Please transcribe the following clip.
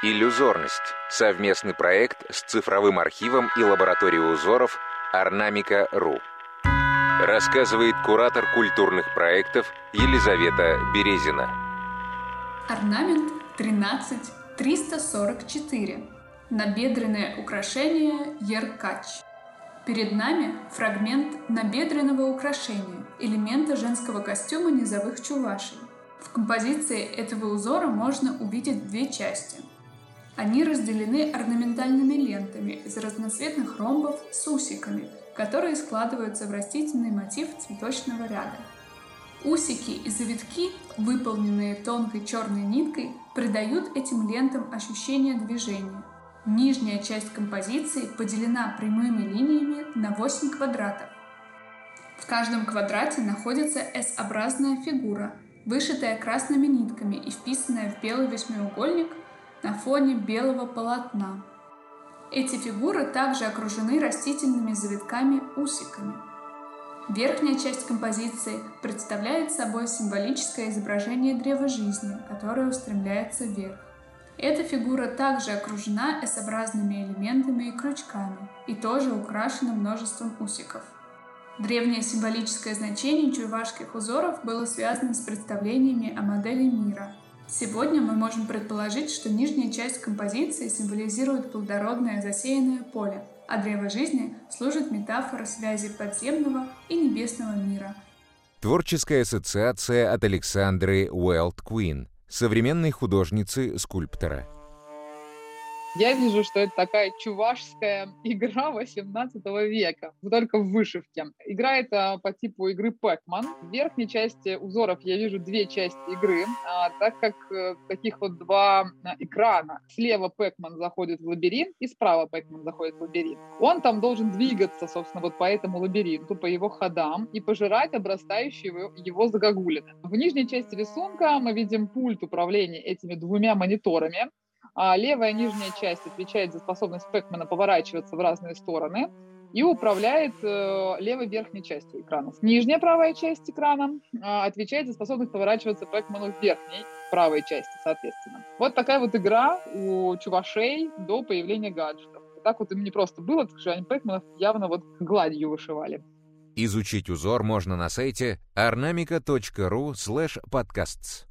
Иллюзорность – совместный проект с цифровым архивом и лабораторией узоров Орнамика.ру. Рассказывает куратор культурных проектов Елизавета Березина. Орнамент 13344. Набедренное украшение Еркач. Перед нами фрагмент набедренного украшения, элемента женского костюма низовых чувашей. В композиции этого узора можно увидеть две части – они разделены орнаментальными лентами из разноцветных ромбов с усиками, которые складываются в растительный мотив цветочного ряда. Усики и завитки, выполненные тонкой черной ниткой, придают этим лентам ощущение движения. Нижняя часть композиции поделена прямыми линиями на 8 квадратов. В каждом квадрате находится S-образная фигура, вышитая красными нитками и вписанная в белый восьмиугольник – на фоне белого полотна. Эти фигуры также окружены растительными завитками-усиками. Верхняя часть композиции представляет собой символическое изображение древа жизни, которое устремляется вверх. Эта фигура также окружена S-образными элементами и крючками и тоже украшена множеством усиков. Древнее символическое значение чувашских узоров было связано с представлениями о модели мира – Сегодня мы можем предположить, что нижняя часть композиции символизирует плодородное засеянное поле, а древо жизни служит метафорой связи подземного и небесного мира. Творческая ассоциация от Александры Уэлт Куин, современной художницы-скульптора. Я вижу, что это такая чувашская игра 18 века, только в вышивке. Игра это по типу игры Pac-Man. В верхней части узоров я вижу две части игры, а, так как э, таких вот два а, экрана. Слева Pac-Man заходит в лабиринт, и справа Pac-Man заходит в лабиринт. Он там должен двигаться, собственно, вот по этому лабиринту, по его ходам, и пожирать обрастающие его, его загогулины. В нижней части рисунка мы видим пульт управления этими двумя мониторами, а левая нижняя часть отвечает за способность Пэкмана поворачиваться в разные стороны и управляет э, левой верхней частью экрана. Нижняя правая часть экрана э, отвечает за способность поворачиваться Пэкману в верхней правой части, соответственно. Вот такая вот игра у чувашей до появления гаджетов. Так вот им не просто было, так что они Пэкманов явно вот гладью вышивали. Изучить узор можно на сайте ornamica.ru podcasts.